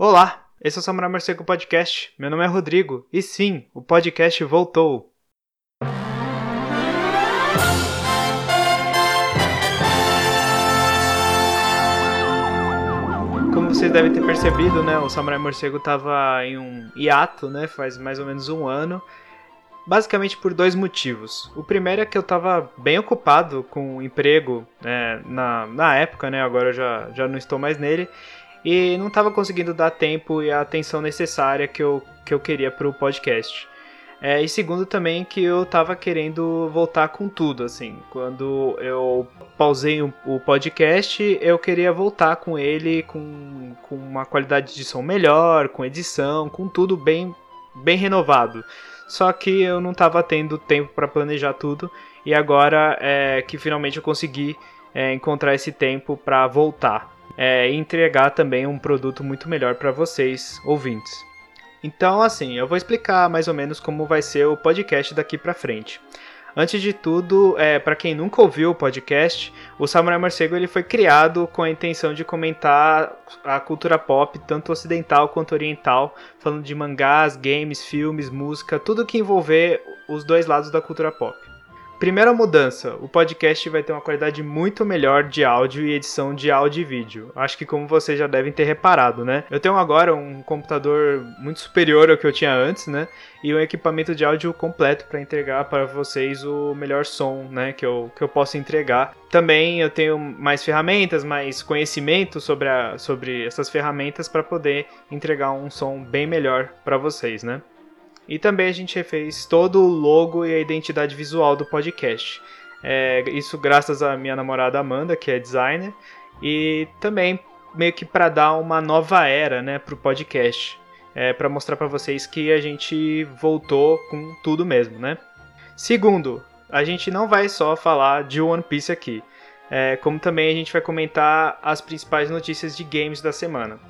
Olá, esse é o Samurai Morcego Podcast. Meu nome é Rodrigo e sim, o podcast voltou. Como vocês devem ter percebido, né, o Samurai Morcego estava em um hiato, né, faz mais ou menos um ano. Basicamente por dois motivos. O primeiro é que eu estava bem ocupado com o emprego né, na, na época, né? Agora eu já, já não estou mais nele e não estava conseguindo dar tempo e a atenção necessária que eu, que eu queria para o podcast. É, e segundo também que eu estava querendo voltar com tudo, assim. Quando eu pausei o, podcast, eu queria voltar com ele com, com uma qualidade de som melhor, com edição, com tudo bem, bem renovado. Só que eu não estava tendo tempo para planejar tudo e agora é que finalmente eu consegui é, encontrar esse tempo para voltar é, e entregar também um produto muito melhor para vocês, ouvintes. Então, assim, eu vou explicar mais ou menos como vai ser o podcast daqui para frente. Antes de tudo, é, para quem nunca ouviu o podcast, o Samurai Morcego ele foi criado com a intenção de comentar a cultura pop, tanto ocidental quanto oriental, falando de mangás, games, filmes, música, tudo que envolver os dois lados da cultura pop. Primeira mudança, o podcast vai ter uma qualidade muito melhor de áudio e edição de áudio e vídeo. Acho que como vocês já devem ter reparado, né? Eu tenho agora um computador muito superior ao que eu tinha antes, né? E um equipamento de áudio completo para entregar para vocês o melhor som, né? Que eu, que eu posso entregar. Também eu tenho mais ferramentas, mais conhecimento sobre, a, sobre essas ferramentas para poder entregar um som bem melhor para vocês, né? E também a gente refez todo o logo e a identidade visual do podcast. É, isso graças à minha namorada Amanda, que é designer, e também meio que para dar uma nova era né, para o podcast. É, para mostrar para vocês que a gente voltou com tudo mesmo, né? Segundo, a gente não vai só falar de One Piece aqui, é, como também a gente vai comentar as principais notícias de games da semana.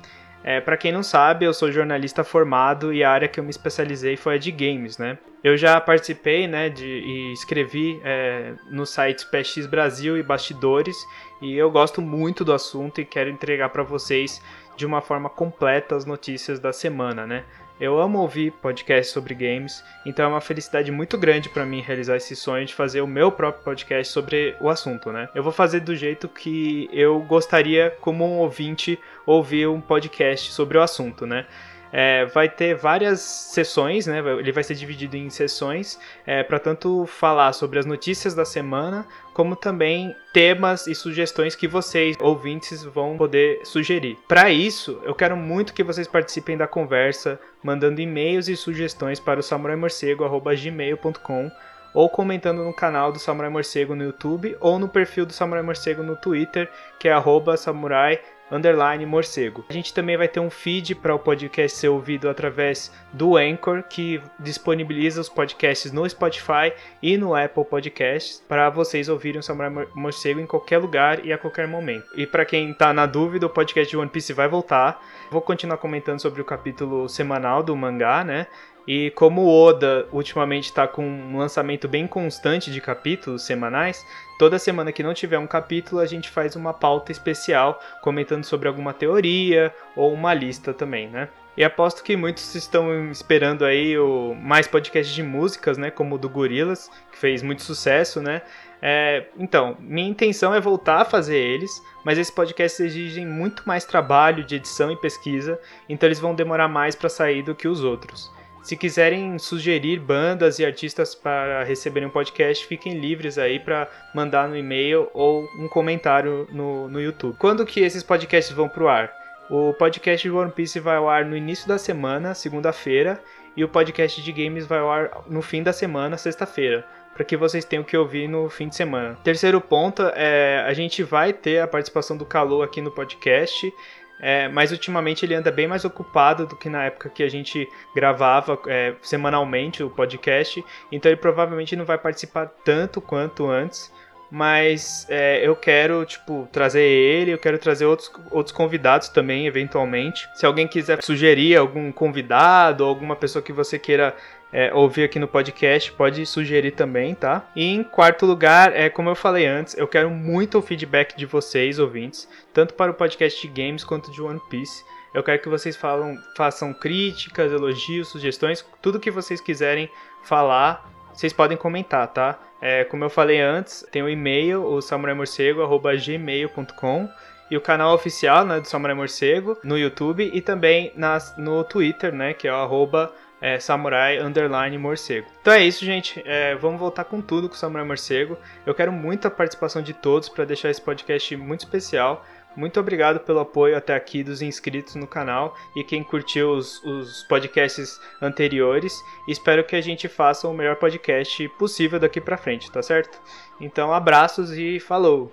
É, para quem não sabe, eu sou jornalista formado e a área que eu me especializei foi a de games, né? Eu já participei, né, de, e escrevi é, nos sites PX Brasil e Bastidores e eu gosto muito do assunto e quero entregar para vocês de uma forma completa as notícias da semana, né? Eu amo ouvir podcasts sobre games, então é uma felicidade muito grande para mim realizar esse sonho de fazer o meu próprio podcast sobre o assunto, né? Eu vou fazer do jeito que eu gostaria, como um ouvinte, ouvir um podcast sobre o assunto, né? É, vai ter várias sessões, né? Ele vai ser dividido em sessões é, para tanto falar sobre as notícias da semana, como também temas e sugestões que vocês, ouvintes, vão poder sugerir. Para isso, eu quero muito que vocês participem da conversa, mandando e-mails e sugestões para o samuraimorcego.gmail.com ou comentando no canal do Samurai Morcego no YouTube ou no perfil do Samurai Morcego no Twitter, que é arroba samurai underline morcego. A gente também vai ter um feed para o podcast ser ouvido através do Anchor, que disponibiliza os podcasts no Spotify e no Apple Podcasts para vocês ouvirem o Samurai Morcego em qualquer lugar e a qualquer momento. E para quem está na dúvida, o podcast de One Piece vai voltar. Vou continuar comentando sobre o capítulo semanal do mangá, né? E como o Oda ultimamente está com um lançamento bem constante de capítulos semanais, toda semana que não tiver um capítulo a gente faz uma pauta especial comentando sobre alguma teoria ou uma lista também, né? E aposto que muitos estão esperando aí o mais podcasts de músicas, né? Como o do Gorilas, que fez muito sucesso, né? É, então, minha intenção é voltar a fazer eles, mas esses podcasts exigem muito mais trabalho de edição e pesquisa, então eles vão demorar mais para sair do que os outros. Se quiserem sugerir bandas e artistas para receberem um podcast, fiquem livres aí para mandar no e-mail ou um comentário no, no YouTube. Quando que esses podcasts vão pro ar? O podcast de One Piece vai ao ar no início da semana, segunda-feira, e o podcast de games vai ao ar no fim da semana, sexta-feira, para que vocês tenham que ouvir no fim de semana. Terceiro ponto é a gente vai ter a participação do Calô aqui no podcast. É, mas ultimamente ele anda bem mais ocupado do que na época que a gente gravava é, semanalmente o podcast, então ele provavelmente não vai participar tanto quanto antes. Mas é, eu quero, tipo, trazer ele, eu quero trazer outros, outros convidados também, eventualmente. Se alguém quiser sugerir algum convidado, ou alguma pessoa que você queira é, ouvir aqui no podcast, pode sugerir também, tá? E em quarto lugar, é como eu falei antes, eu quero muito o feedback de vocês, ouvintes, tanto para o podcast de games quanto de One Piece. Eu quero que vocês falam, façam críticas, elogios, sugestões, tudo que vocês quiserem falar, vocês podem comentar, tá? É, como eu falei antes, tem o e-mail, o samuraimorcego.gmail.com e o canal oficial né, do Samurai Morcego no YouTube e também nas, no Twitter, né, que é o arroba é, Samurai Underline Morcego. Então é isso, gente. É, vamos voltar com tudo com o Samurai Morcego. Eu quero muita participação de todos para deixar esse podcast muito especial. Muito obrigado pelo apoio até aqui dos inscritos no canal e quem curtiu os, os podcasts anteriores. Espero que a gente faça o melhor podcast possível daqui para frente, tá certo? Então, abraços e falou!